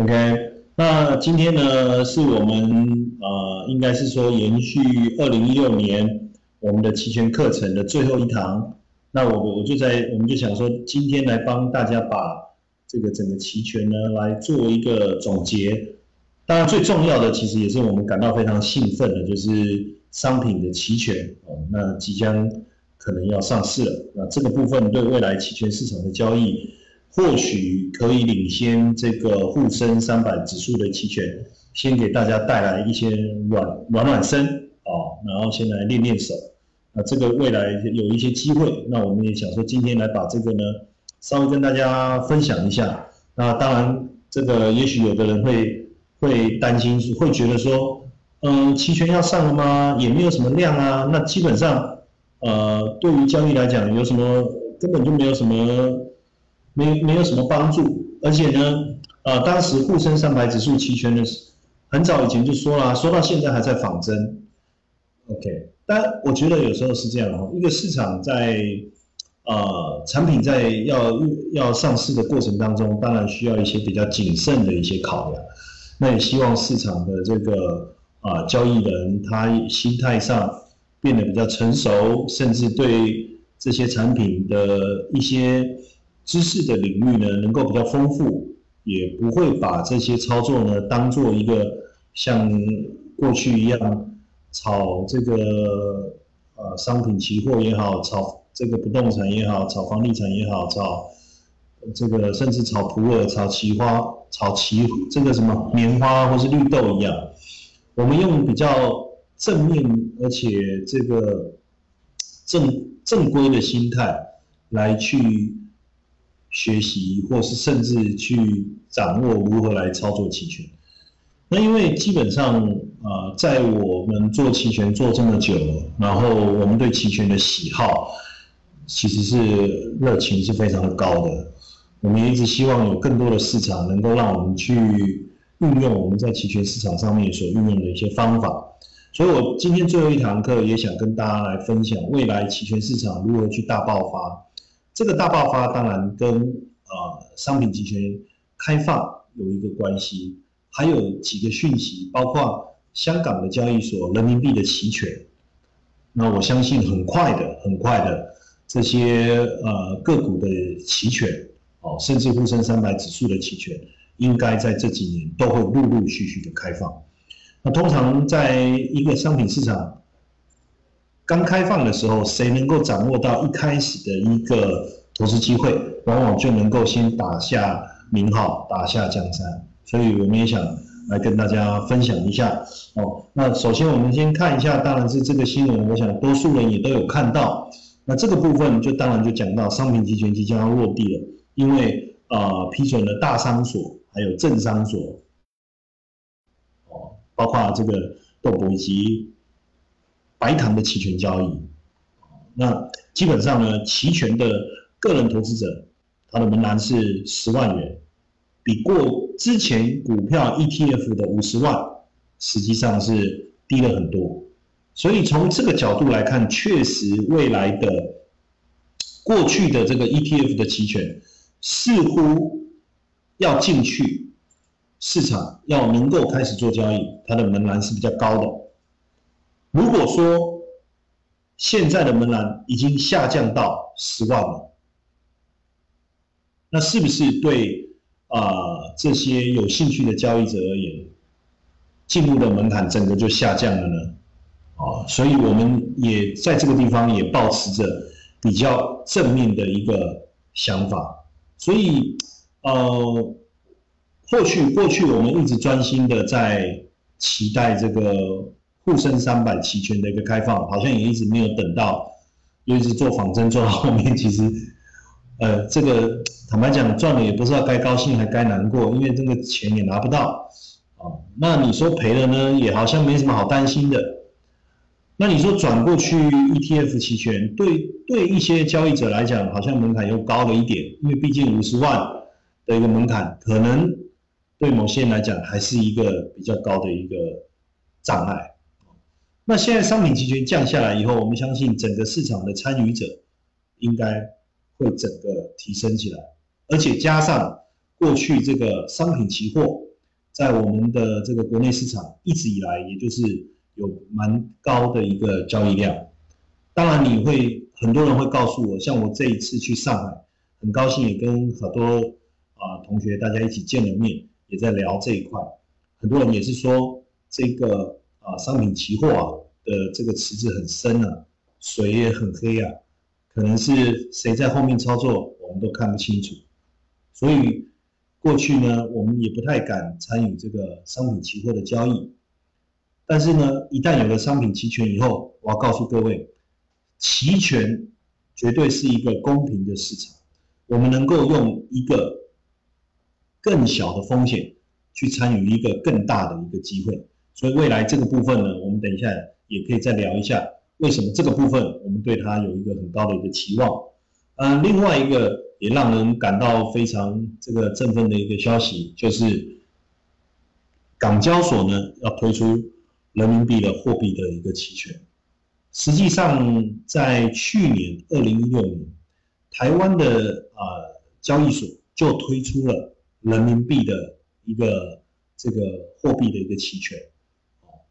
OK，那今天呢是我们呃，应该是说延续二零一六年我们的期权课程的最后一堂。那我我就在我们就想说，今天来帮大家把这个整个期权呢来做一个总结。当然最重要的，其实也是我们感到非常兴奋的，就是商品的期权哦，那即将可能要上市了。那这个部分对未来期权市场的交易。或许可以领先这个沪深三百指数的期权，先给大家带来一些暖暖暖身啊，然后先来练练手。那这个未来有一些机会，那我们也想说今天来把这个呢稍微跟大家分享一下。那当然，这个也许有的人会会担心，会觉得说，嗯，期权要上了吗？也没有什么量啊。那基本上，呃，对于交易来讲，有什么根本就没有什么。没没有什么帮助，而且呢，呃，当时沪深三百指数期权的时很早以前就说了，说到现在还在仿真。OK，但我觉得有时候是这样哈，一个市场在呃产品在要要上市的过程当中，当然需要一些比较谨慎的一些考量。那也希望市场的这个啊交易人他心态上变得比较成熟，甚至对这些产品的一些。知识的领域呢，能够比较丰富，也不会把这些操作呢当做一个像过去一样炒这个呃商品期货也好，炒这个不动产也好，炒房地产也好，炒这个甚至炒普洱、炒奇花、炒奇这个什么棉花或是绿豆一样，我们用比较正面而且这个正正规的心态来去。学习，或是甚至去掌握如何来操作期权。那因为基本上，呃，在我们做期权做这么久，然后我们对期权的喜好，其实是热情是非常的高的。我们一直希望有更多的市场能够让我们去运用我们在期权市场上面所运用的一些方法。所以我今天最后一堂课也想跟大家来分享未来期权市场如何去大爆发。这个大爆发当然跟呃商品期权开放有一个关系，还有几个讯息，包括香港的交易所人民币的期权。那我相信很快的、很快的这些呃个股的期权，哦，甚至沪深三百指数的期权，应该在这几年都会陆陆续续的开放。那通常在一个商品市场。刚开放的时候，谁能够掌握到一开始的一个投资机会，往往就能够先打下名号，打下江山。所以我们也想来跟大家分享一下哦。那首先我们先看一下，当然是这个新闻，我想多数人也都有看到。那这个部分就当然就讲到商品期权即将要落地了，因为呃批准了大商所还有正商所，哦，包括这个豆博以及。白糖的期权交易，那基本上呢，期权的个人投资者，他的门槛是十万元，比过之前股票 ETF 的五十万，实际上是低了很多。所以从这个角度来看，确实未来的过去的这个 ETF 的期权，似乎要进去市场，要能够开始做交易，它的门槛是比较高的。如果说现在的门槛已经下降到十万了，那是不是对啊这些有兴趣的交易者而言，进入的门槛整个就下降了呢？啊，所以我们也在这个地方也保持着比较正面的一个想法。所以呃，或许过去我们一直专心的在期待这个。沪深三百期权的一个开放，好像也一直没有等到，又一直做仿真做到后面，其实，呃，这个坦白讲赚了也不知道该高兴还该难过，因为这个钱也拿不到，啊，那你说赔了呢，也好像没什么好担心的。那你说转过去 ETF 期权，对对一些交易者来讲，好像门槛又高了一点，因为毕竟五十万的一个门槛，可能对某些人来讲还是一个比较高的一个障碍。那现在商品期权降下来以后，我们相信整个市场的参与者应该会整个提升起来，而且加上过去这个商品期货在我们的这个国内市场一直以来，也就是有蛮高的一个交易量。当然，你会很多人会告诉我，像我这一次去上海，很高兴也跟很多啊同学大家一起见了面，也在聊这一块。很多人也是说，这个啊商品期货啊的这个池子很深啊，水也很黑啊，可能是谁在后面操作，我们都看不清楚。所以过去呢，我们也不太敢参与这个商品期货的交易。但是呢，一旦有了商品期权以后，我要告诉各位，期权绝对是一个公平的市场。我们能够用一个更小的风险去参与一个更大的一个机会。所以未来这个部分呢，我们等一下也可以再聊一下，为什么这个部分我们对它有一个很高的一个期望。嗯，另外一个。也让人感到非常这个振奋的一个消息，就是港交所呢要推出人民币的货币的一个期权。实际上，在去年二零一六年，台湾的啊交易所就推出了人民币的一个这个货币的一个期权。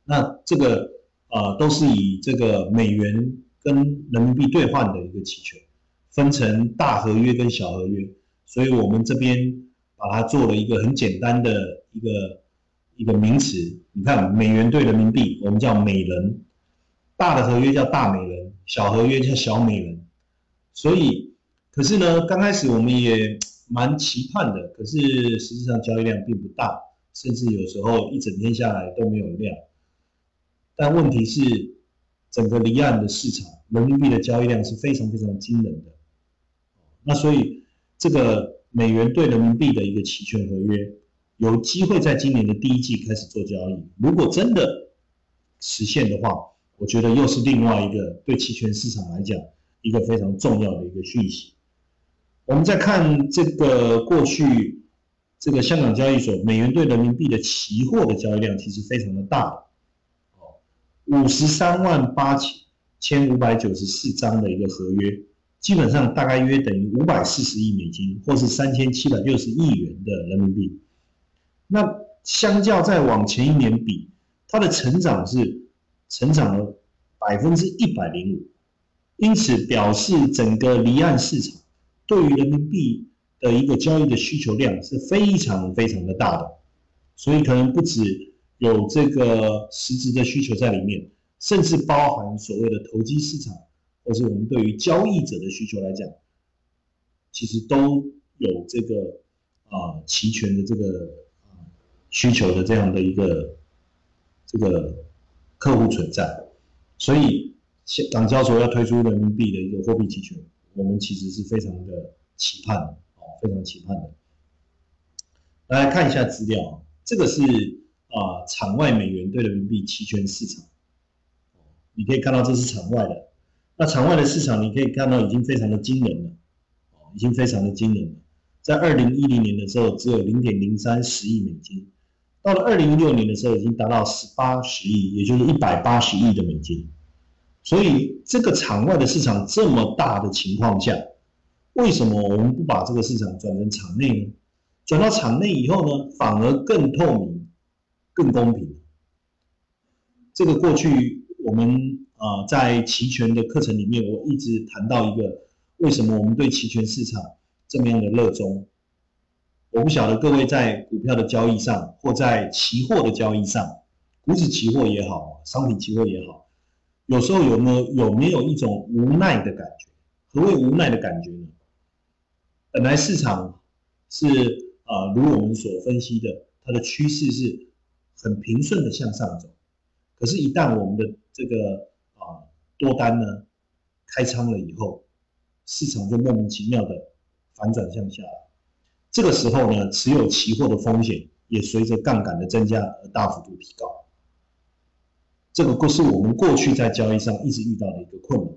那这个啊都是以这个美元跟人民币兑换的一个期权。分成大合约跟小合约，所以我们这边把它做了一个很简单的一个一个名词。你看，美元兑人民币，我们叫美人；大的合约叫大美人，小合约叫小美人。所以，可是呢，刚开始我们也蛮期盼的，可是实际上交易量并不大，甚至有时候一整天下来都没有量。但问题是，整个离岸的市场，人民币的交易量是非常非常惊人的。那所以，这个美元兑人民币的一个期权合约，有机会在今年的第一季开始做交易。如果真的实现的话，我觉得又是另外一个对期权市场来讲一个非常重要的一个讯息。我们再看这个过去这个香港交易所美元兑人民币的期货的交易量其实非常的大，五十三万八千千五百九十四张的一个合约。基本上大概约等于五百四十亿美金，或是三千七百六十亿元的人民币。那相较在往前一年比，它的成长是成长了百分之一百零五，因此表示整个离岸市场对于人民币的一个交易的需求量是非常非常的大的，所以可能不止有这个实质的需求在里面，甚至包含所谓的投机市场。或是我们对于交易者的需求来讲，其实都有这个啊期权的这个啊需求的这样的一个这个客户存在，所以港交所要推出人民币的一个货币期权，我们其实是非常的期盼的啊，非常期盼的。来看一下资料，这个是啊场外美元兑人民币期权市场，你可以看到这是场外的。那场外的市场，你可以看到已经非常的惊人了，哦，已经非常的惊人了。在二零一零年的时候，只有零点零三十亿美金，到了二零一六年的时候，已经达到十八十亿，也就是一百八十亿的美金。所以，这个场外的市场这么大的情况下，为什么我们不把这个市场转成场内呢？转到场内以后呢，反而更透明、更公平。这个过去我们。啊，在期权的课程里面，我一直谈到一个为什么我们对期权市场这么样的热衷。我不晓得各位在股票的交易上，或在期货的交易上，股指期货也好，商品期货也好，有时候有没有有没有一种无奈的感觉？何谓无奈的感觉呢？本来市场是啊，如我们所分析的，它的趋势是很平顺的向上走，可是，一旦我们的这个啊多单呢开仓了以后，市场就莫名其妙的反转向下了。这个时候呢，持有期货的风险也随着杠杆的增加而大幅度提高。这个过是我们过去在交易上一直遇到的一个困难。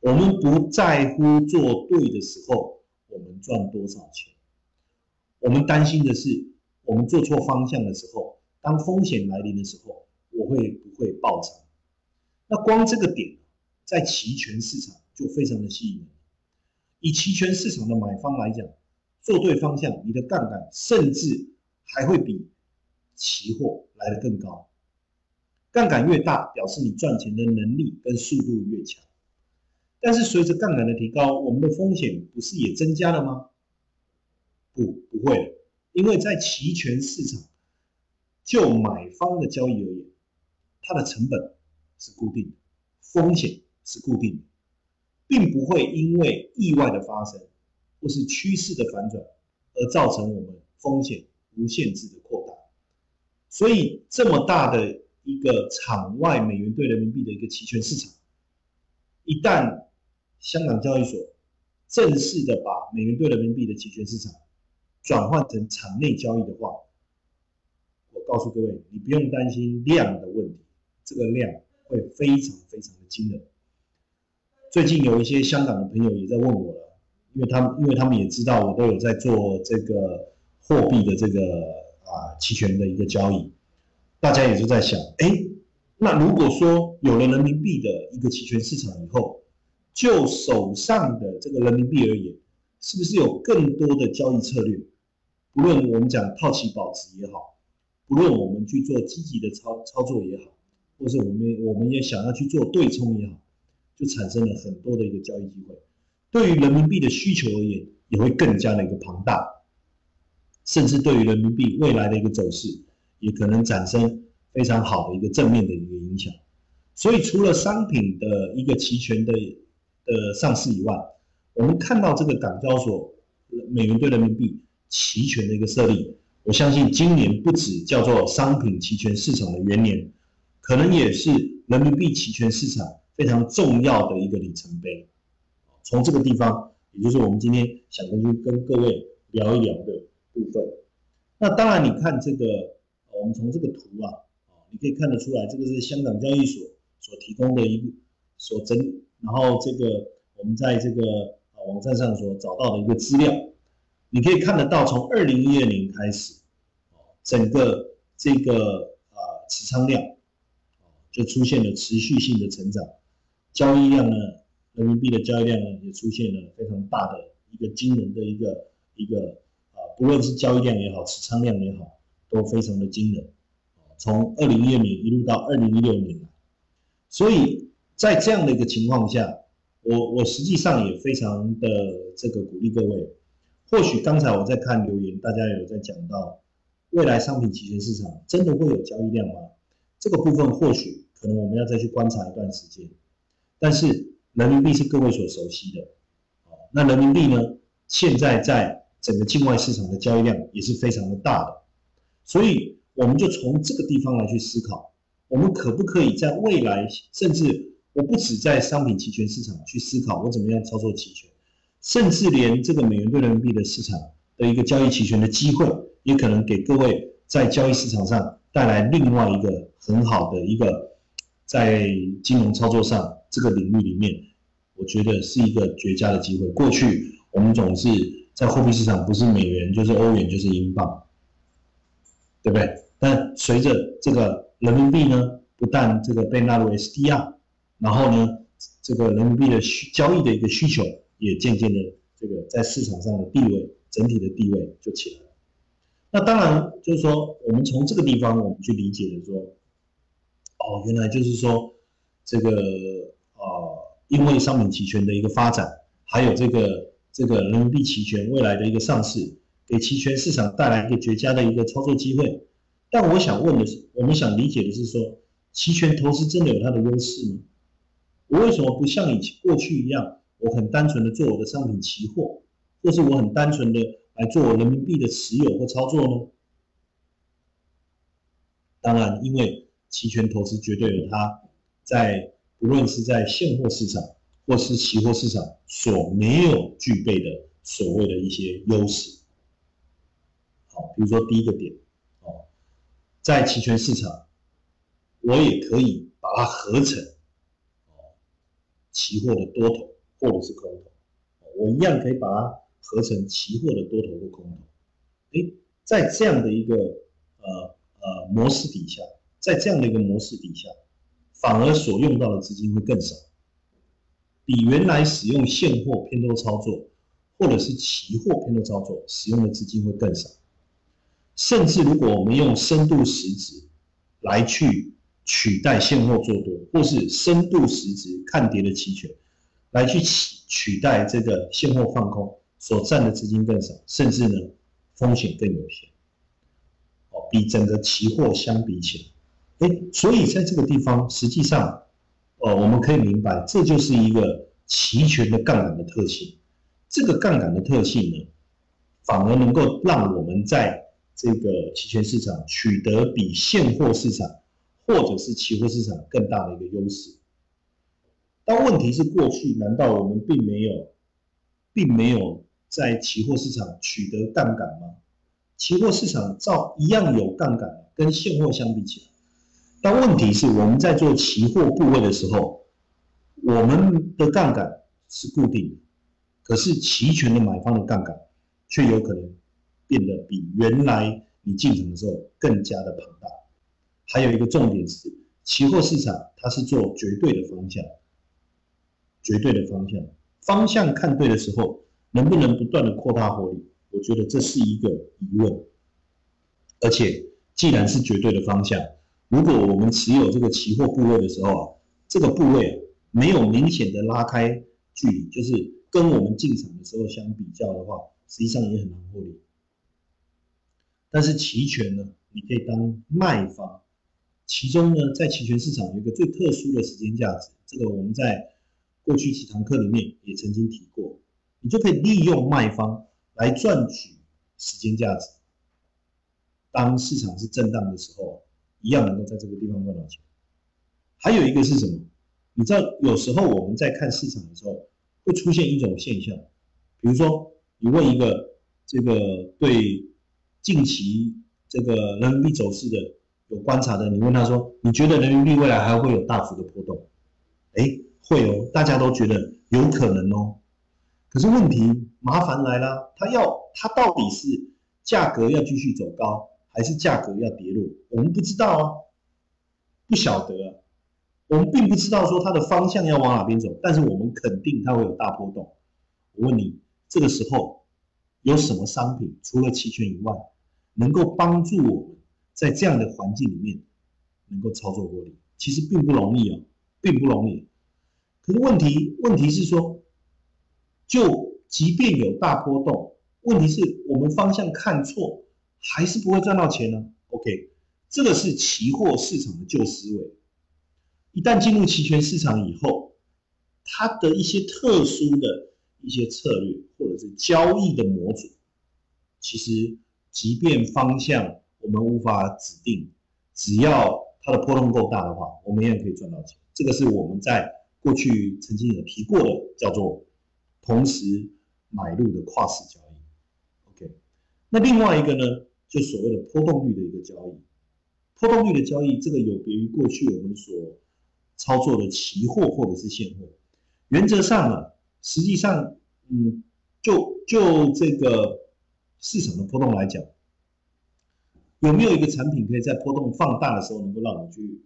我们不在乎做对的时候我们赚多少钱，我们担心的是我们做错方向的时候，当风险来临的时候，我会不会爆仓？那光这个点。在期权市场就非常的吸引人。以期权市场的买方来讲，做对方向，你的杠杆甚至还会比期货来得更高。杠杆越大，表示你赚钱的能力跟速度越强。但是随着杠杆的提高，我们的风险不是也增加了吗？不，不会，因为在期权市场，就买方的交易而言，它的成本是固定的，风险是固定的，并不会因为意外的发生或是趋势的反转而造成我们风险无限制的扩大。所以，这么大的一个场外美元兑人民币的一个期权市场，一旦香港交易所正式的把美元兑人民币的期权市场转换成场内交易的话，告诉各位，你不用担心量的问题，这个量会非常非常的惊人。最近有一些香港的朋友也在问我了，因为他们因为他们也知道我都有在做这个货币的这个啊期权的一个交易，大家也就在想，哎，那如果说有了人民币的一个期权市场以后，就手上的这个人民币而言，是不是有更多的交易策略？不论我们讲套期保值也好，不论我们去做积极的操操作也好，或是我们我们也想要去做对冲也好，就产生了很多的一个交易机会。对于人民币的需求而言，也会更加的一个庞大，甚至对于人民币未来的一个走势，也可能产生非常好的一个正面的一个影响。所以，除了商品的一个期权的。的上市以外，我们看到这个港交所美元兑人民币期权的一个设立，我相信今年不止叫做商品期权市场的元年，可能也是人民币期权市场非常重要的一个里程碑。从这个地方，也就是我们今天想跟跟各位聊一聊的部分。那当然，你看这个，我们从这个图啊，你可以看得出来，这个是香港交易所所提供的一个所整。然后这个我们在这个网站上所找到的一个资料，你可以看得到，从二零一二年开始，整个这个啊持仓量，就出现了持续性的成长，交易量呢，人民币的交易量呢也出现了非常大的一个惊人的一个一个啊，不论是交易量也好，持仓量也好，都非常的惊人，从二零一二年一路到二零一六年，所以。在这样的一个情况下，我我实际上也非常的这个鼓励各位。或许刚才我在看留言，大家有在讲到未来商品期权市场真的会有交易量吗？这个部分或许可能我们要再去观察一段时间。但是人民币是各位所熟悉的，那人民币呢，现在在整个境外市场的交易量也是非常的大的，所以我们就从这个地方来去思考，我们可不可以在未来甚至。我不止在商品期权市场去思考我怎么样操作期权，甚至连这个美元兑人民币的市场的一个交易期权的机会，也可能给各位在交易市场上带来另外一个很好的一个在金融操作上这个领域里面，我觉得是一个绝佳的机会。过去我们总是在货币市场不是美元就是欧元就是英镑，对不对？但随着这个人民币呢，不但这个被纳入 SDR。然后呢，这个人民币的需交易的一个需求也渐渐的这个在市场上的地位，整体的地位就起来了。那当然就是说，我们从这个地方我们去理解的说，哦，原来就是说这个呃，因为商品期权的一个发展，还有这个这个人民币期权未来的一个上市，给期权市场带来一个绝佳的一个操作机会。但我想问的是，我们想理解的是说，期权投资真的有它的优势吗？我为什么不像以前过去一样，我很单纯的做我的商品期货，或是我很单纯的来做人民币的持有或操作呢？当然，因为期权投资绝对有它在不论是在现货市场或是期货市场所没有具备的所谓的一些优势。好，比如说第一个点，哦，在期权市场，我也可以把它合成。哦期货的多头或者是空头，我一样可以把它合成期货的多头或空头。诶，在这样的一个呃呃模式底下，在这样的一个模式底下，反而所用到的资金会更少，比原来使用现货偏多操作或者是期货偏多操作使用的资金会更少。甚至如果我们用深度实值来去取代现货做多，或是深度实值看跌的期权来去取取代这个现货放空，所占的资金更少，甚至呢风险更有限。哦，比整个期货相比起来，哎，所以在这个地方，实际上，呃，我们可以明白，这就是一个期权的杠杆的特性。这个杠杆的特性呢，反而能够让我们在这个期权市场取得比现货市场或者是期货市场更大的一个优势。但问题是，过去难道我们并没有，并没有在期货市场取得杠杆吗？期货市场照一样有杠杆，跟现货相比起来。但问题是，我们在做期货部位的时候，我们的杠杆是固定的。可是期权的买方的杠杆却有可能变得比原来你进场的时候更加的庞大。还有一个重点是，期货市场它是做绝对的方向，绝对的方向，方向看对的时候，能不能不断的扩大获利？我觉得这是一个疑问。而且既然是绝对的方向，如果我们持有这个期货部位的时候啊，这个部位没有明显的拉开距离，就是。跟我们进场的时候相比较的话，实际上也很难获利。但是期权呢，你可以当卖方，其中呢，在期权市场有一个最特殊的时间价值，这个我们在过去几堂课里面也曾经提过，你就可以利用卖方来赚取时间价值。当市场是震荡的时候，一样能够在这个地方赚到钱。还有一个是什么？你知道，有时候我们在看市场的时候。会出现一种现象，比如说你问一个这个对近期这个人民币走势的有观察的，你问他说，你觉得人民币未来还会有大幅的波动？哎，会哦，大家都觉得有可能哦。可是问题麻烦来了，它要它到底是价格要继续走高，还是价格要跌落？我们不知道啊，不晓得。我们并不知道说它的方向要往哪边走，但是我们肯定它会有大波动。我问你，这个时候有什么商品除了期权以外，能够帮助我们在这样的环境里面能够操作获利？其实并不容易哦，并不容易。问题问题是说，就即便有大波动，问题是我们方向看错，还是不会赚到钱呢？OK，这个是期货市场的旧思维。一旦进入期权市场以后，它的一些特殊的一些策略或者是交易的模组，其实即便方向我们无法指定，只要它的波动够大的话，我们也可以赚到钱。这个是我们在过去曾经有提过的，叫做同时买入的跨市交易。OK，那另外一个呢，就所谓的波动率的一个交易。波动率的交易，这个有别于过去我们所操作的期货或者是现货，原则上呢，实际上，嗯，就就这个市场的波动来讲，有没有一个产品可以在波动放大的时候能够让你去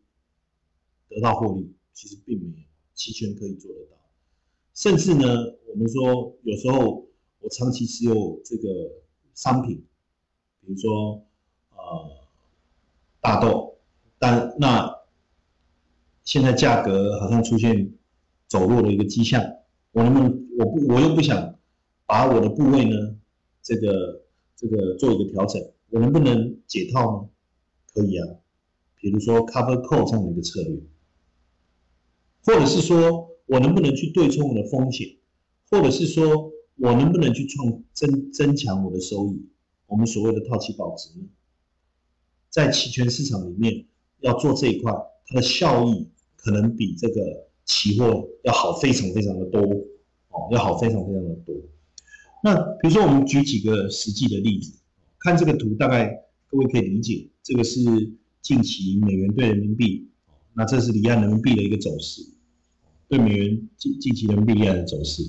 得到获利？其实并没有，期权可以做得到。甚至呢，我们说有时候我长期持有这个商品，比如说呃大豆，但那。现在价格好像出现走弱的一个迹象，我能不能我不我又不想把我的部位呢这个这个做一个调整，我能不能解套呢？可以啊，比如说 cover call 这样的一个策略，或者是说我能不能去对冲我的风险，或者是说我能不能去创增增强我的收益？我们所谓的套期保值，在期权市场里面要做这一块，它的效益。可能比这个期货要好非常非常的多哦，要好非常非常的多。那比如说我们举几个实际的例子，看这个图，大概各位可以理解，这个是近期美元对人民币，那这是离岸人民币的一个走势，对美元近近期人民币的走势。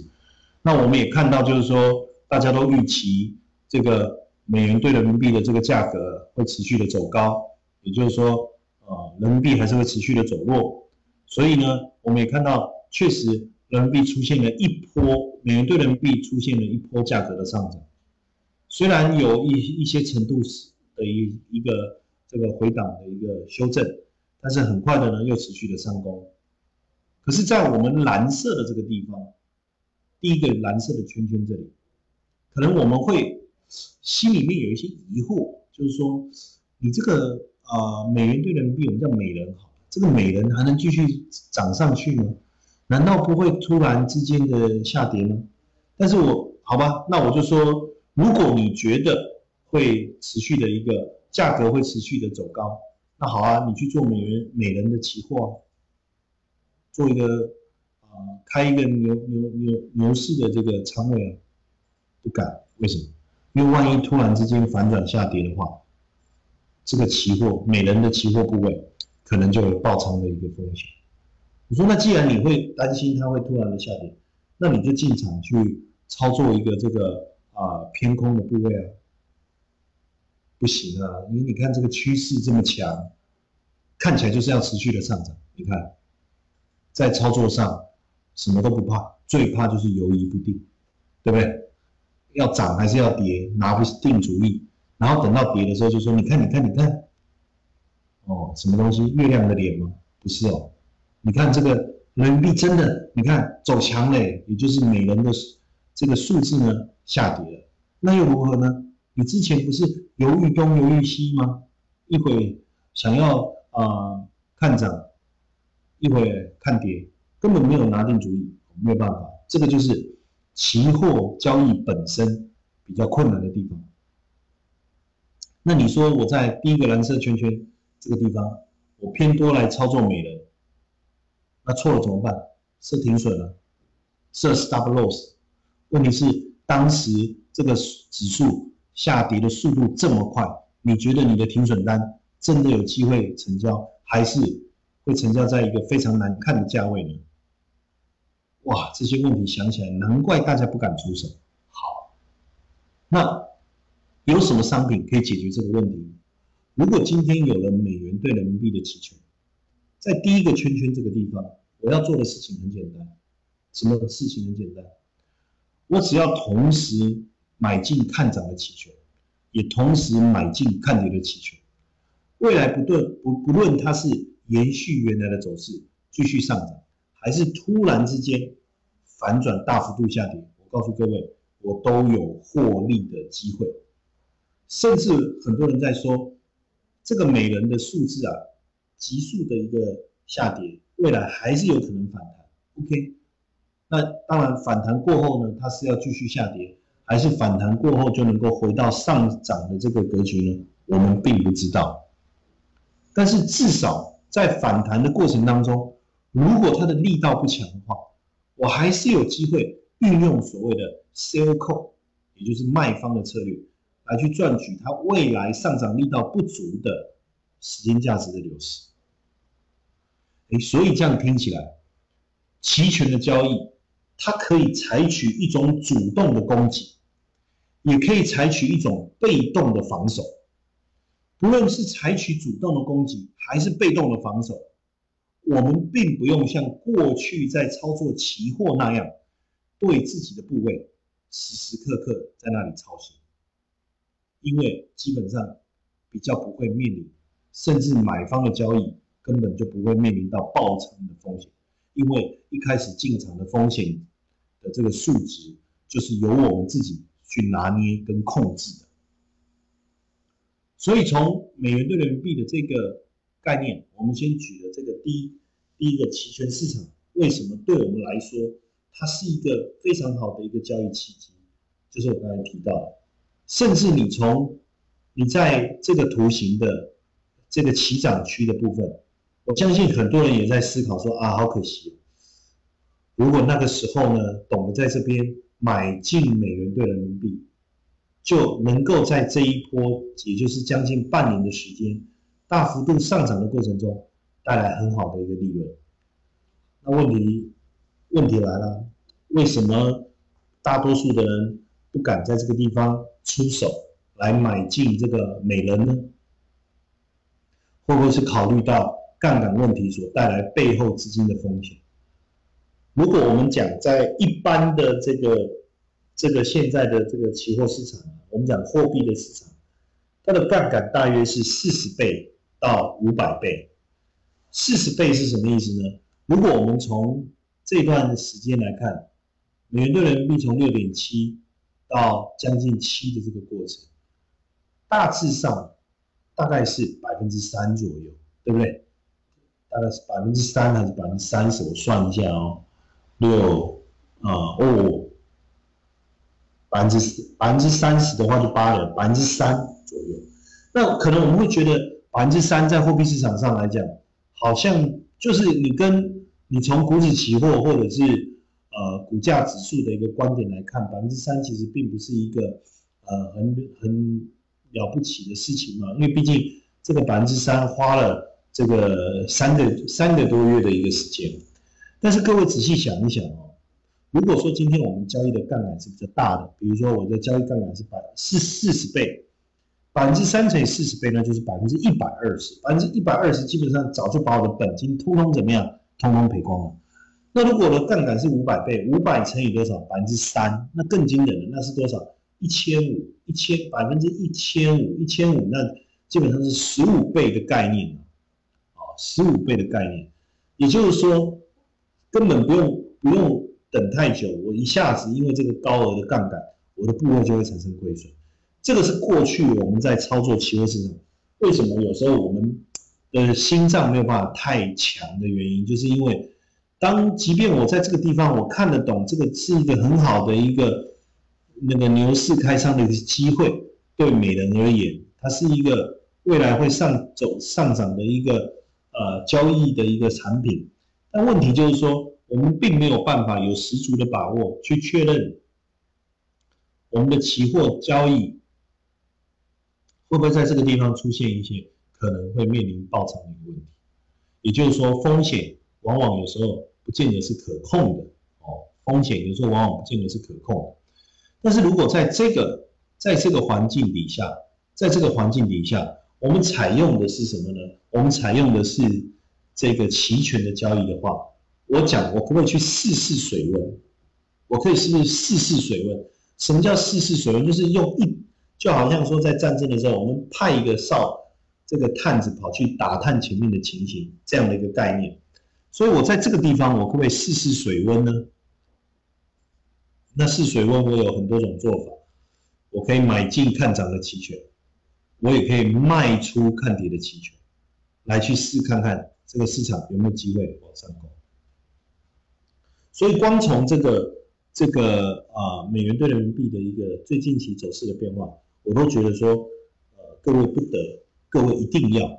那我们也看到，就是说大家都预期这个美元对人民币的这个价格会持续的走高，也就是说，呃，人民币还是会持续的走弱。所以呢，我们也看到，确实人民币出现了一波美元对人民币出现了一波价格的上涨，虽然有一一些程度的一一个这个回档的一个修正，但是很快的呢又持续的上攻。可是，在我们蓝色的这个地方，第一个蓝色的圈圈这里，可能我们会心里面有一些疑惑，就是说，你这个啊美元兑人民币，我们叫美人好，这个美人还能继续涨上去吗？难道不会突然之间的下跌吗？但是我好吧，那我就说，如果你觉得会持续的一个价格会持续的走高，那好啊，你去做美元美人的期货，做一个啊开一个牛牛牛牛市的这个仓位啊，不敢，为什么？因为万一突然之间反转下跌的话，这个期货美人的期货部位可能就有爆仓的一个风险。我说，那既然你会担心它会突然的下跌，那你就进场去操作一个这个啊偏空的部位啊，不行啊，因为你看这个趋势这么强，看起来就是要持续的上涨。你看，在操作上什么都不怕，最怕就是犹疑不定，对不对？要涨还是要跌，拿不定主意，然后等到跌的时候就说，你看，你看，你看，哦，什么东西？月亮的脸吗？不是哦。你看这个人民币真的，你看走强嘞，也就是美元的这个数字呢下跌了，那又如何呢？你之前不是犹豫东犹豫西吗？一会想要啊看涨，一会看跌，根本没有拿定主意，没有办法，这个就是期货交易本身比较困难的地方。那你说我在第一个蓝色圈圈这个地方，我偏多来操作美元。那错了怎么办？设停损了，设 stop loss。问题是当时这个指数下跌的速度这么快，你觉得你的停损单真的有机会成交，还是会成交在一个非常难看的价位呢？哇，这些问题想起来，难怪大家不敢出手。好，那有什么商品可以解决这个问题？如果今天有了美元兑人民币的期权。在第一个圈圈这个地方，我要做的事情很简单。什么事情很简单？我只要同时买进看涨的期权，也同时买进看跌的期权。未来不论不不论它是延续原来的走势继续上涨，还是突然之间反转大幅度下跌，我告诉各位，我都有获利的机会。甚至很多人在说，这个美人的数字啊。急速的一个下跌，未来还是有可能反弹。OK，那当然反弹过后呢，它是要继续下跌，还是反弹过后就能够回到上涨的这个格局呢？我们并不知道。但是至少在反弹的过程当中，如果它的力道不强的话，我还是有机会运用所谓的 sell call，也就是卖方的策略，来去赚取它未来上涨力道不足的。时间价值的流失，哎，所以这样听起来，期权的交易，它可以采取一种主动的攻击，也可以采取一种被动的防守。不论是采取主动的攻击，还是被动的防守，我们并不用像过去在操作期货那样，对自己的部位时时刻刻在那里操心，因为基本上比较不会面临。甚至买方的交易根本就不会面临到爆仓的风险，因为一开始进场的风险的这个数值就是由我们自己去拿捏跟控制的。所以从美元兑人民币的这个概念，我们先举了这个第一第一个期权市场，为什么对我们来说它是一个非常好的一个交易契机？就是我刚才提到的，甚至你从你在这个图形的。这个起涨区的部分，我相信很多人也在思考说啊，好可惜，如果那个时候呢，懂得在这边买进美元兑人民币，就能够在这一波，也就是将近半年的时间，大幅度上涨的过程中，带来很好的一个利润。那问题问题来了，为什么大多数的人不敢在这个地方出手来买进这个美人呢？会不会是考虑到杠杆问题所带来背后资金的风险？如果我们讲在一般的这个这个现在的这个期货市场，我们讲货币的市场，它的杠杆大约是四十倍到五百倍。四十倍是什么意思呢？如果我们从这段时间来看，美元兑人民币从六点七到将近七的这个过程，大致上大概是百分之三左右，对不对？大概是百分之三还是百分之三十？我算一下哦，六啊哦，百分之十百分之三十的话就八了，百分之三左右。那可能我们会觉得百分之三在货币市场上来讲，好像就是你跟你从股指期货或者是呃股价指数的一个观点来看，百分之三其实并不是一个呃很很了不起的事情嘛，因为毕竟这个百分之三花了。这个三个三个多月的一个时间，但是各位仔细想一想哦，如果说今天我们交易的杠杆是比较大的，比如说我的交易杠杆是百是四十倍，百分之三乘以四十倍，那就是百分之一百二十，百分之一百二十基本上早就把我的本金通通怎么样，通通赔光了。那如果我的杠杆是五百倍，五百乘以多少？百分之三，那更惊人了，那是多少？一千五，一千百分之一千五，一千五，那基本上是十五倍的概念啊十五倍的概念，也就是说，根本不用不用等太久，我一下子因为这个高额的杠杆，我的部位就会产生亏损。这个是过去我们在操作期货市场，为什么有时候我们的心脏没有办法太强的原因，就是因为当即便我在这个地方我看得懂，这个是一个很好的一个那个牛市开仓的一个机会，对美人而言，它是一个未来会上走上涨的一个。呃，交易的一个产品，但问题就是说，我们并没有办法有十足的把握去确认我们的期货交易会不会在这个地方出现一些可能会面临爆仓的一个问题。也就是说，风险往往有时候不见得是可控的哦，风险有时候往往不见得是可控的。但是如果在这个在这个环境底下，在这个环境底下，我们采用的是什么呢？我们采用的是这个期权的交易的话，我讲我可不可以去试试水温？我可以是不是试试水温？什么叫试试水温？就是用一，就好像说在战争的时候，我们派一个哨，这个探子跑去打探前面的情形，这样的一个概念。所以我在这个地方，我可不可以试试水温呢？那试水温，我有很多种做法，我可以买进看涨的期权。我也可以卖出看跌的期权，来去试看看这个市场有没有机会往上攻。所以光从这个这个啊美元对人民币的一个最近期走势的变化，我都觉得说，呃，各位不得，各位一定要，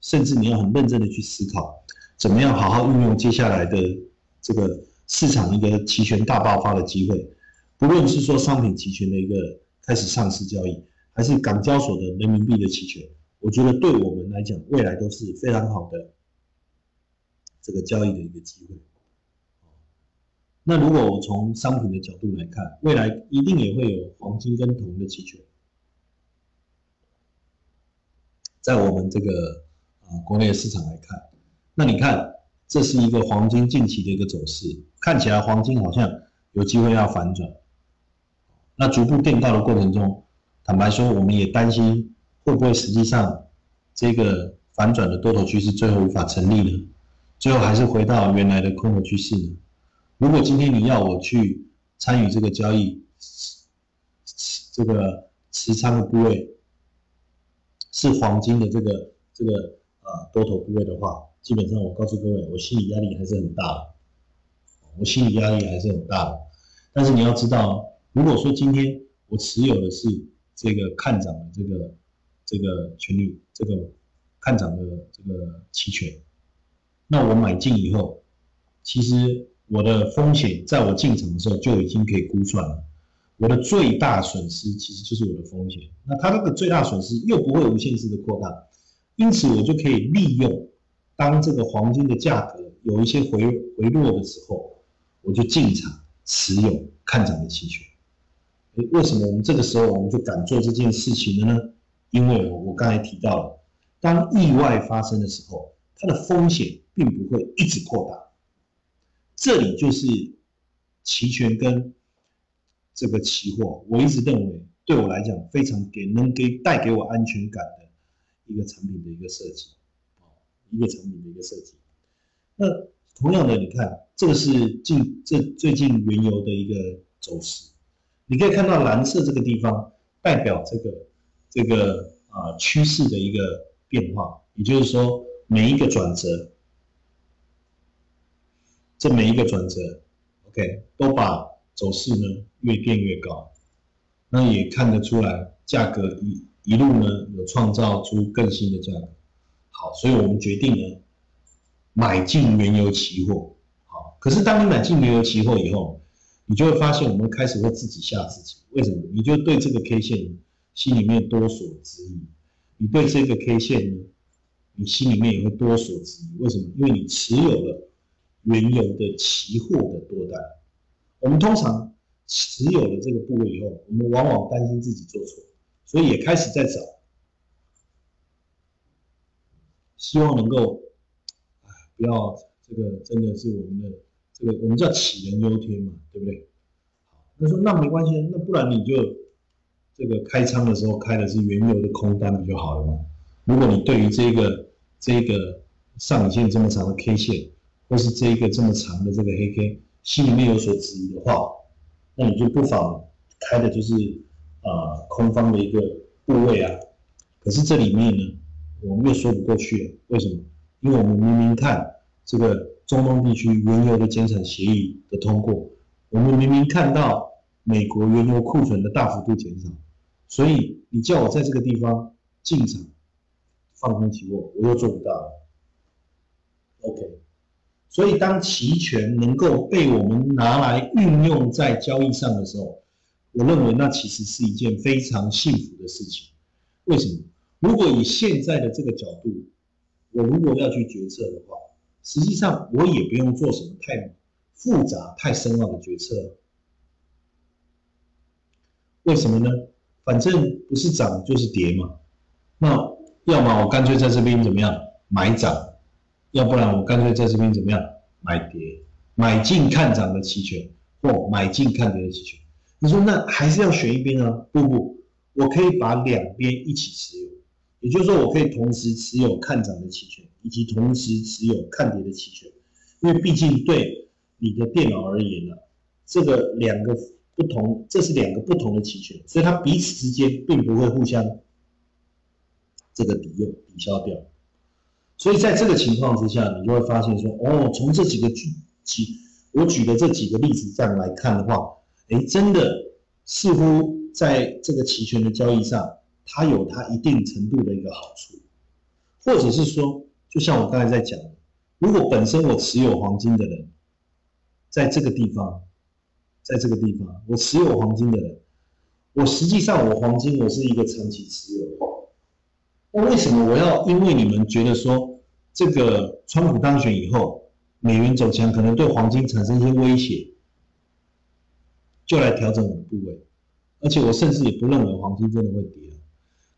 甚至你要很认真的去思考，怎么样好好运用接下来的这个市场一个期权大爆发的机会，不论是说商品期权的一个开始上市交易。还是港交所的人民币的期权，我觉得对我们来讲，未来都是非常好的这个交易的一个机会。那如果我从商品的角度来看，未来一定也会有黄金跟铜的期权，在我们这个啊国内的市场来看，那你看这是一个黄金近期的一个走势，看起来黄金好像有机会要反转，那逐步垫高的过程中。坦白说，我们也担心会不会实际上这个反转的多头趋势最后无法成立呢？最后还是回到原来的空头趋势呢？如果今天你要我去参与这个交易，这个持仓的部位是黄金的这个这个啊多头部位的话，基本上我告诉各位，我心理压力还是很大的，我心理压力还是很大的。但是你要知道，如果说今天我持有的是这个看涨的这个这个权利，这个看涨的这个期权，那我买进以后，其实我的风险在我进场的时候就已经可以估算了。我的最大损失其实就是我的风险。那它这个最大损失又不会无限制的扩大，因此我就可以利用当这个黄金的价格有一些回回落的时候，我就进场持有看涨的期权。为什么我们这个时候我们就敢做这件事情了呢？因为我刚才提到了，当意外发生的时候，它的风险并不会一直扩大。这里就是期权跟这个期货，我一直认为对我来讲非常给能给带给我安全感的一个产品的一个设计，一个产品的一个设计。那同样的，你看这个是近这最近原油的一个走势，你可以看到蓝色这个地方代表这个这个啊趋势的一个变化，也就是说每一个转折，这每一个转折，OK，都把走势呢越变越高。那也看得出来，价格一一路呢有创造出更新的价格。好，所以我们决定呢买进原油期货。好，可是当你买进原油期货以后，你就会发现我们开始会自己吓自己。为什么？你就对这个 K 线心里面多所质疑。你对这个 K 线呢，你心里面也会多所质疑。为什么？因为你持有了原油的期货的多单。我们通常。持有了这个部位以后，我们往往担心自己做错，所以也开始在找，希望能够，哎，不要这个真的是我们的这个我们叫杞人忧天嘛，对不对？好，他说那没关系，那不然你就这个开仓的时候开的是原油的空单不就好了吗？如果你对于这个这个上影线这么长的 K 线，或是这一个这么长的这个黑 K 心里面有所质疑的话，那你就不妨开的就是啊空方的一个部位啊，可是这里面呢，我们又说不过去了，为什么？因为我们明明看这个中东地区原油的减产协议的通过，我们明明看到美国原油库存的大幅度减少，所以你叫我在这个地方进场放空期货，我又做不到了。OK。所以，当期权能够被我们拿来运用在交易上的时候，我认为那其实是一件非常幸福的事情。为什么？如果以现在的这个角度，我如果要去决策的话，实际上我也不用做什么太复杂、太深奥的决策。为什么呢？反正不是涨就是跌嘛。那要么我干脆在这边怎么样买涨。要不然我干脆在这边怎么样买跌，买进看涨的期权，或买进看跌的期权。你说那还是要选一边啊？不不，我可以把两边一起持有，也就是说我可以同时持有看涨的期权，以及同时持有看跌的期权。因为毕竟对你的电脑而言呢，这个两个不同，这是两个不同的期权，所以它彼此之间并不会互相这个抵用抵消掉。所以在这个情况之下，你就会发现说，哦，从这几个举几我举的这几个例子上来看的话，哎，真的似乎在这个期权的交易上，它有它一定程度的一个好处，或者是说，就像我刚才在讲，如果本身我持有黄金的人，在这个地方，在这个地方我持有黄金的人，我实际上我黄金我是一个长期持有，那为什么我要因为你们觉得说？这个川普当选以后，美元走强可能对黄金产生一些威胁，就来调整我的部位，而且我甚至也不认为黄金真的会跌。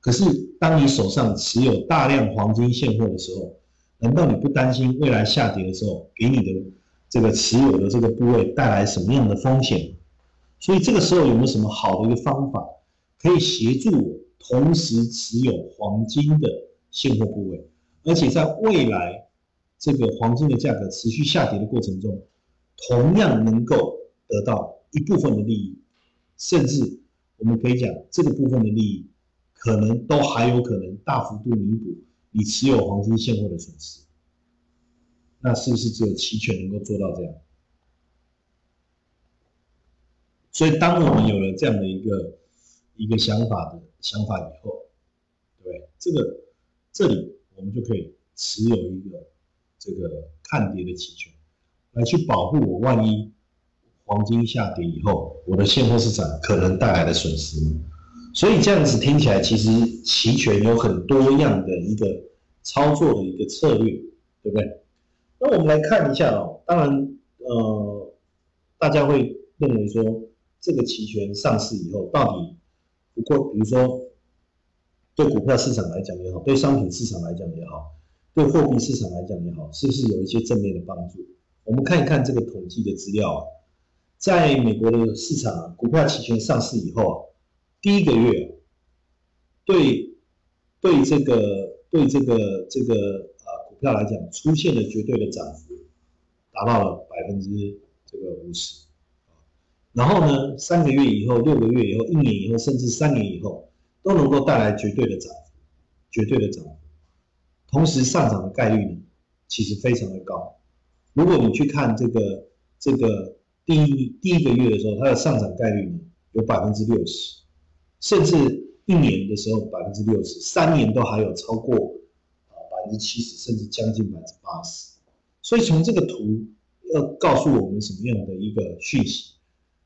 可是当你手上持有大量黄金现货的时候，难道你不担心未来下跌的时候给你的这个持有的这个部位带来什么样的风险？所以这个时候有没有什么好的一个方法可以协助我同时持有黄金的现货部位？而且在未来，这个黄金的价格持续下跌的过程中，同样能够得到一部分的利益，甚至我们可以讲，这个部分的利益，可能都还有可能大幅度弥补你持有黄金现货的损失。那是不是只有期权能够做到这样？所以，当我们有了这样的一个一个想法的想法以后，对这个这里。我们就可以持有一个这个看跌的期权，来去保护我，万一黄金下跌以后，我的现货市场可能带来的损失。所以这样子听起来，其实期权有很多样的一个操作的一个策略，对不对？那我们来看一下哦，当然，呃，大家会认为说，这个期权上市以后，到底不过，比如说。对股票市场来讲也好，对商品市场来讲也好，对货币市场来讲也好，是不是有一些正面的帮助？我们看一看这个统计的资料啊，在美国的市场，股票期权上市以后啊，第一个月，对对这个对这个这个啊股票来讲，出现了绝对的涨幅，达到了百分之这个五十。然后呢，三个月以后、六个月以后、一年以后，甚至三年以后，都能够带来绝对的涨幅，绝对的涨幅。同时上涨的概率呢，其实非常的高。如果你去看这个这个第一第一个月的时候，它的上涨概率呢有百分之六十，甚至一年的时候百分之六十，三年都还有超过啊百分之七十，甚至将近百分之八十。所以从这个图要告诉我们什么样的一个讯息？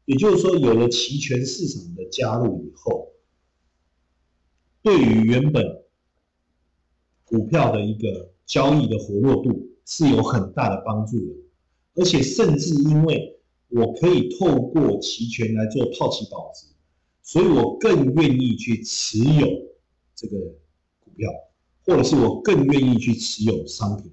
也就是说，有了期权市场的加入以后，对于原本股票的一个交易的活络度是有很大的帮助的，而且甚至因为我可以透过期权来做套期保值，所以我更愿意去持有这个股票，或者是我更愿意去持有商品，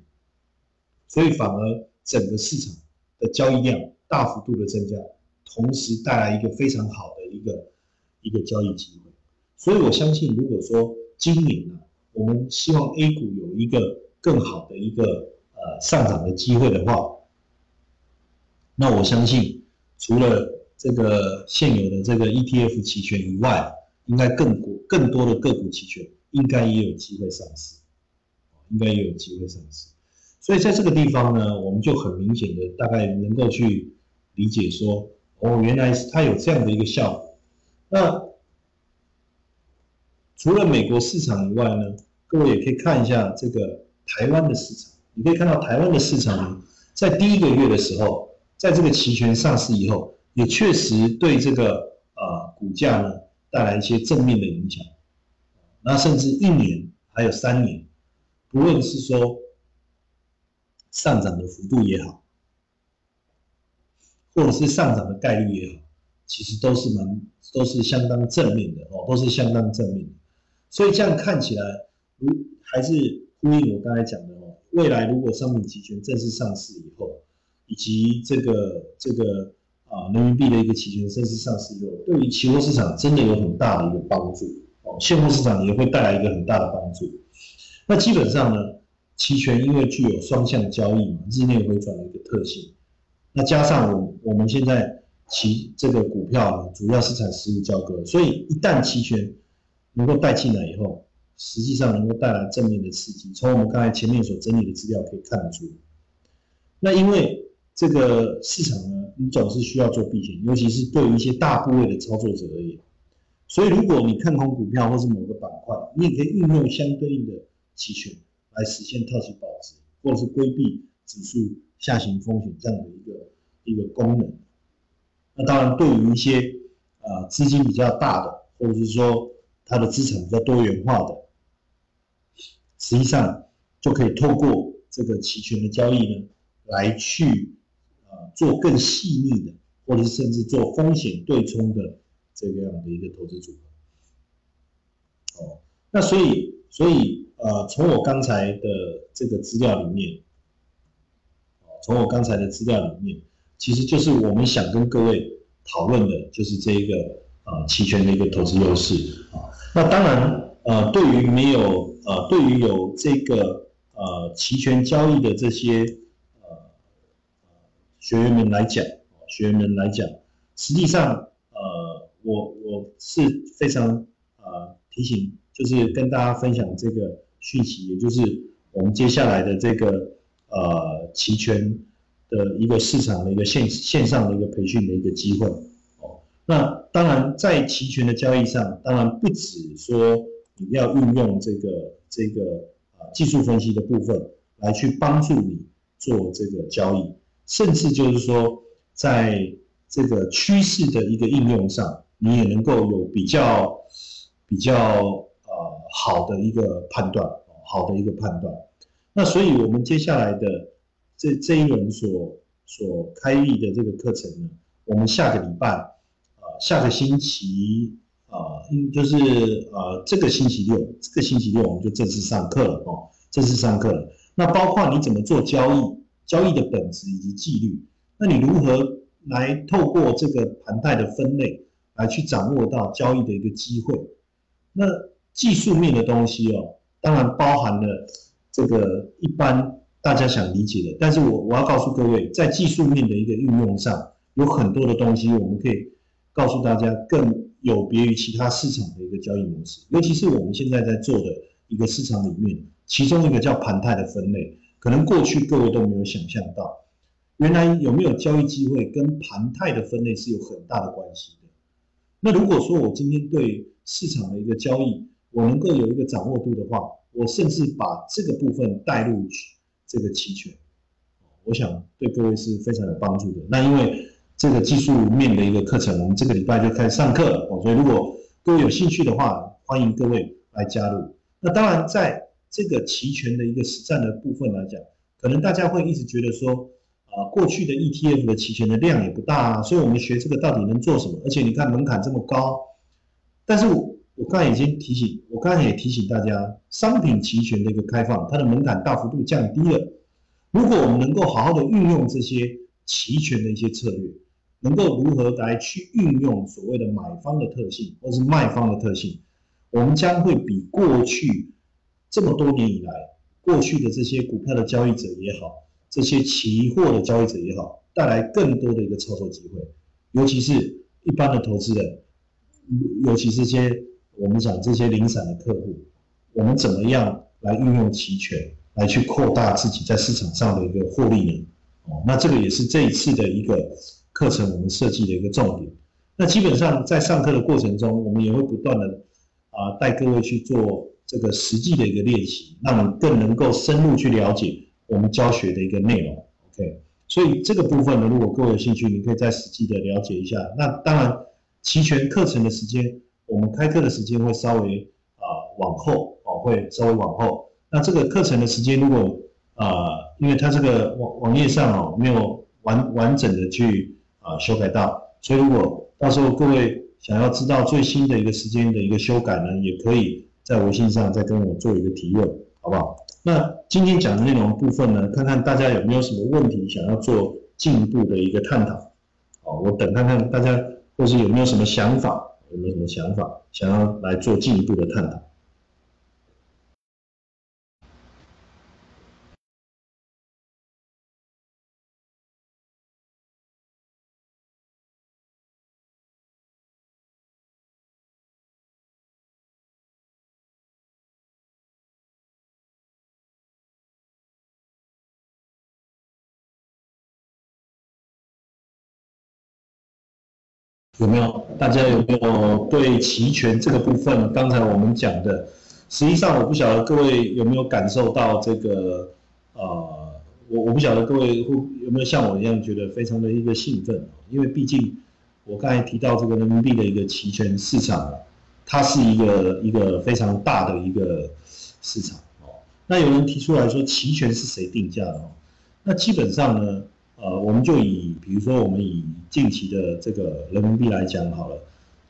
所以反而整个市场的交易量大幅度的增加。同时带来一个非常好的一个一个交易机会，所以我相信，如果说今年呢，我们希望 A 股有一个更好的一个呃上涨的机会的话，那我相信除了这个现有的这个 ETF 期权以外，应该更股更多的个股期权应该也有机会上市，应该也有机会上市。所以在这个地方呢，我们就很明显的大概能够去理解说。哦，原来它有这样的一个效果。那除了美国市场以外呢，各位也可以看一下这个台湾的市场。你可以看到台湾的市场呢，在第一个月的时候，在这个期权上市以后，也确实对这个呃股价呢带来一些正面的影响。那甚至一年还有三年，不论是说上涨的幅度也好。或者是上涨的概率也好，其实都是蛮都是相当正面的哦，都是相当正面的。所以这样看起来，如还是呼应我刚才讲的哦，未来如果商品期权正式上市以后，以及这个这个啊人民币的一个期权正式上市以后，对于期货市场真的有很大的一个帮助哦，现货市场也会带来一个很大的帮助。那基本上呢，期权因为具有双向交易嘛，日内回转的一个特性。那加上我我们现在期这个股票主要是产实物交割，所以一旦期权能够带进来以后，实际上能够带来正面的刺激。从我们刚才前面所整理的资料可以看得出，那因为这个市场呢，你总是需要做避险，尤其是对于一些大部位的操作者而言。所以如果你看空股票或是某个板块，你也可以运用相对应的期权来实现套期保值，或者是规避指数。下行风险这样的一个一个功能，那当然对于一些呃资金比较大的，或者是说它的资产比较多元化的，实际上就可以透过这个期权的交易呢，来去啊做更细腻的，或者是甚至做风险对冲的这个样的一个投资组合。哦，那所以所以呃从我刚才的这个资料里面。从我刚才的资料里面，其实就是我们想跟各位讨论的，就是这一个呃期权的一个投资优势啊。那当然呃，对于没有呃，对于有这个呃期权交易的这些呃学员们来讲，学员们来讲，实际上呃，我我是非常呃提醒，就是跟大家分享这个讯息，也就是我们接下来的这个。呃，期权的一个市场的一个线线上的一个培训的一个机会。那当然，在期权的交易上，当然不止说你要运用这个这个啊技术分析的部分来去帮助你做这个交易，甚至就是说，在这个趋势的一个应用上，你也能够有比较比较呃好的一个判断，好的一个判断。那所以，我们接下来的这这一轮所所开立的这个课程呢，我们下个礼拜，下个星期呃，就是呃这个星期六，这个星期六我们就正式上课了哦，正式上课了。那包括你怎么做交易，交易的本质以及纪律，那你如何来透过这个盘带的分类来去掌握到交易的一个机会。那技术面的东西哦，当然包含了这个一般大家想理解的，但是我我要告诉各位，在技术面的一个运用上，有很多的东西我们可以告诉大家更有别于其他市场的一个交易模式，尤其是我们现在在做的一个市场里面，其中一个叫盘态的分类，可能过去各位都没有想象到。原来有没有交易机会跟盘态的分类是有很大的关系的。那如果说我今天对市场的一个交易，我能够有一个掌握度的话，我甚至把这个部分带入这个期权，我想对各位是非常有帮助的。那因为这个技术面的一个课程，我们这个礼拜就开始上课哦，所以如果各位有兴趣的话，欢迎各位来加入。那当然，在这个期权的一个实战的部分来讲，可能大家会一直觉得说。啊，过去的 ETF 的期权的量也不大啊，所以我们学这个到底能做什么？而且你看门槛这么高，但是我我刚才已经提醒，我刚才也提醒大家，商品期权的一个开放，它的门槛大幅度降低了。如果我们能够好好的运用这些期权的一些策略，能够如何来去运用所谓的买方的特性或是卖方的特性，我们将会比过去这么多年以来，过去的这些股票的交易者也好。这些期货的交易者也好，带来更多的一个操作机会，尤其是一般的投资人，尤其是些我们讲这些零散的客户，我们怎么样来运用期权来去扩大自己在市场上的一个获利呢？哦，那这个也是这一次的一个课程我们设计的一个重点。那基本上在上课的过程中，我们也会不断的啊带各位去做这个实际的一个练习，让你更能够深入去了解。我们教学的一个内容，OK，所以这个部分呢，如果各位有兴趣，你可以再实际的了解一下。那当然，期权课程的时间，我们开课的时间会稍微啊往后哦，会稍微往后。那这个课程的时间，如果啊，因为它这个网网页上哦没有完完整的去啊修改到，所以如果到时候各位想要知道最新的一个时间的一个修改呢，也可以在微信上再跟我做一个提问，好不好？那今天讲的内容部分呢，看看大家有没有什么问题想要做进一步的一个探讨。好，我等看看大家或是有没有什么想法，有没有什么想法想要来做进一步的探讨。有没有？大家有没有对期权这个部分？刚才我们讲的，实际上我不晓得各位有没有感受到这个，呃，我我不晓得各位会有没有像我一样觉得非常的一个兴奋，因为毕竟我刚才提到这个人民币的一个期权市场，它是一个一个非常大的一个市场哦。那有人提出来说，期权是谁定价的？那基本上呢？呃，我们就以比如说我们以近期的这个人民币来讲好了，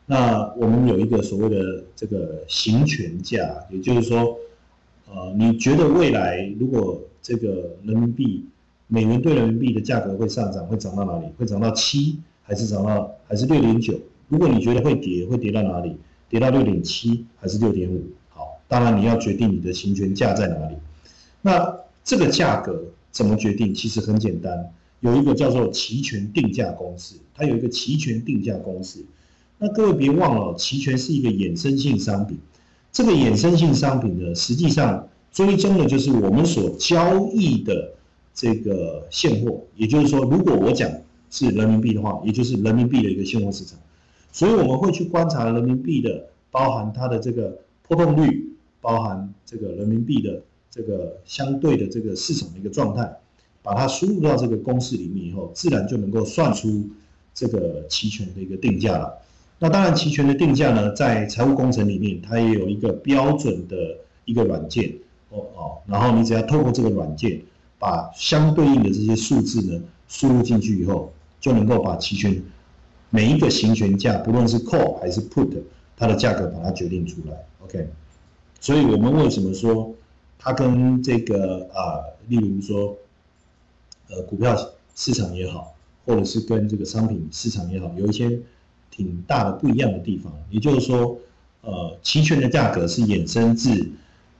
那我们有一个所谓的这个行权价，也就是说，呃，你觉得未来如果这个人民币美元对人民币的价格会上涨，会涨到哪里？会涨到七，还是涨到还是六点九？如果你觉得会跌，会跌到哪里？跌到六点七还是六点五？好，当然你要决定你的行权价在哪里。那这个价格怎么决定？其实很简单。有一个叫做期权定价公式，它有一个期权定价公式。那各位别忘了，期权是一个衍生性商品。这个衍生性商品呢，实际上追踪的就是我们所交易的这个现货。也就是说，如果我讲是人民币的话，也就是人民币的一个现货市场。所以我们会去观察人民币的，包含它的这个波动率，包含这个人民币的这个相对的这个市场的一个状态。把它输入到这个公式里面以后，自然就能够算出这个期权的一个定价了。那当然，期权的定价呢，在财务工程里面，它也有一个标准的一个软件哦哦。然后你只要透过这个软件，把相对应的这些数字呢输入进去以后，就能够把期权每一个行权价，不论是 call 还是 put，它的价格把它决定出来。OK。所以我们为什么说它跟这个啊，例如说。呃，股票市场也好，或者是跟这个商品市场也好，有一些挺大的不一样的地方，也就是说，呃，期权的价格是衍生自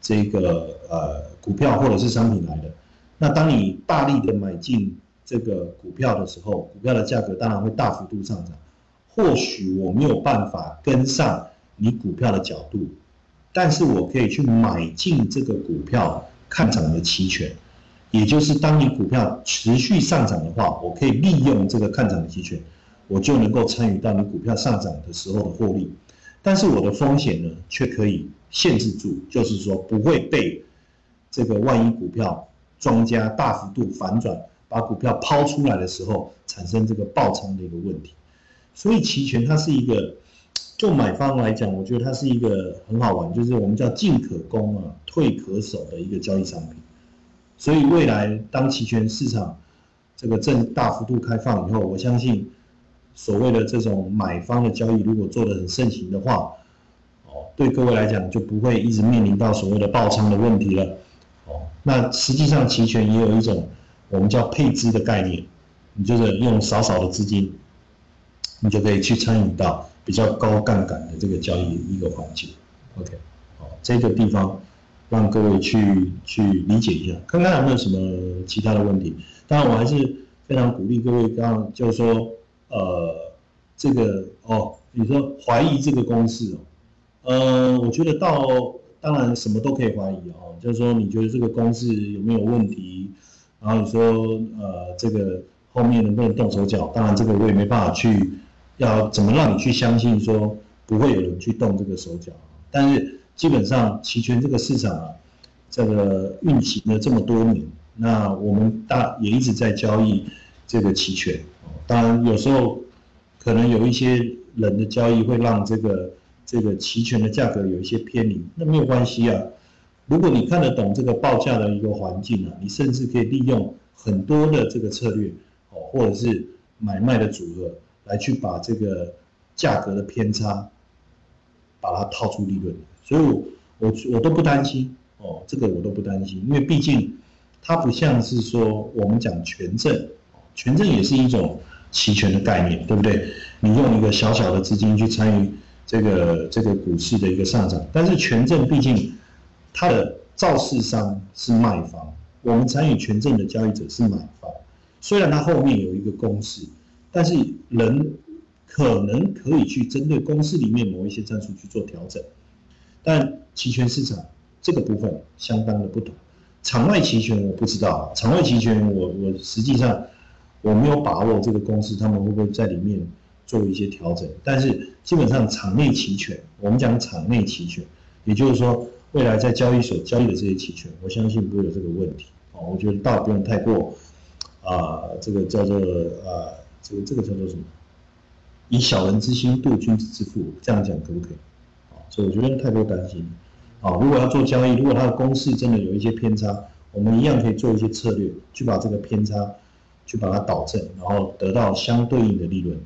这个呃股票或者是商品来的。那当你大力的买进这个股票的时候，股票的价格当然会大幅度上涨。或许我没有办法跟上你股票的角度，但是我可以去买进这个股票看涨的期权，也就是当你股票持续上涨的话，我可以利用这个看涨的期权，我就能够参与到你股票上涨的时候的获利。但是我的风险呢，却可以限制住，就是说不会被这个万一股票庄家大幅度反转，把股票抛出来的时候产生这个爆仓的一个问题。所以期权它是一个，就买方来讲，我觉得它是一个很好玩，就是我们叫进可攻啊，退可守的一个交易商品。所以未来当期权市场这个正大幅度开放以后，我相信所谓的这种买方的交易如果做得很盛行的话，哦，对各位来讲就不会一直面临到所谓的爆仓的问题了。哦，那实际上期权也有一种我们叫配资的概念，你就是用少少的资金。你就可以去参与到比较高杠杆的这个交易一个环节，OK，好，这个地方让各位去去理解一下，看看有没有什么其他的问题。当然，我还是非常鼓励各位，刚刚就是说，呃，这个哦，你说怀疑这个公式哦，呃，我觉得到当然什么都可以怀疑哦，就是说你觉得这个公式有没有问题，然后你说呃这个后面能不能动手脚，当然这个我也没办法去。要怎么让你去相信说不会有人去动这个手脚？但是基本上期权这个市场啊，这个运行了这么多年，那我们大也一直在交易这个期权。当然有时候可能有一些人的交易会让这个这个期权的价格有一些偏离，那没有关系啊。如果你看得懂这个报价的一个环境啊，你甚至可以利用很多的这个策略哦，或者是买卖的组合。来去把这个价格的偏差，把它套出利润，所以我我我都不担心哦，这个我都不担心，因为毕竟它不像是说我们讲权证，权证也是一种期权的概念，对不对？你用一个小小的资金去参与这个这个股市的一个上涨，但是权证毕竟它的造市商是卖方，我们参与权证的交易者是买方，虽然它后面有一个公式。但是人可能可以去针对公司里面某一些战术去做调整，但期权市场这个部分相当的不同。场外期权我不知道，场外期权我我实际上我没有把握这个公司他们会不会在里面做一些调整。但是基本上场内期权，我们讲场内期权，也就是说未来在交易所交易的这些期权，我相信不会有这个问题。啊，我觉得倒不用太过啊，这个叫做啊。这个这个叫做什么？以小人之心度君子之腹，这样讲可不可以？所以我觉得太多担心。啊，如果要做交易，如果它的公式真的有一些偏差，我们一样可以做一些策略，去把这个偏差去把它导正，然后得到相对应的利润。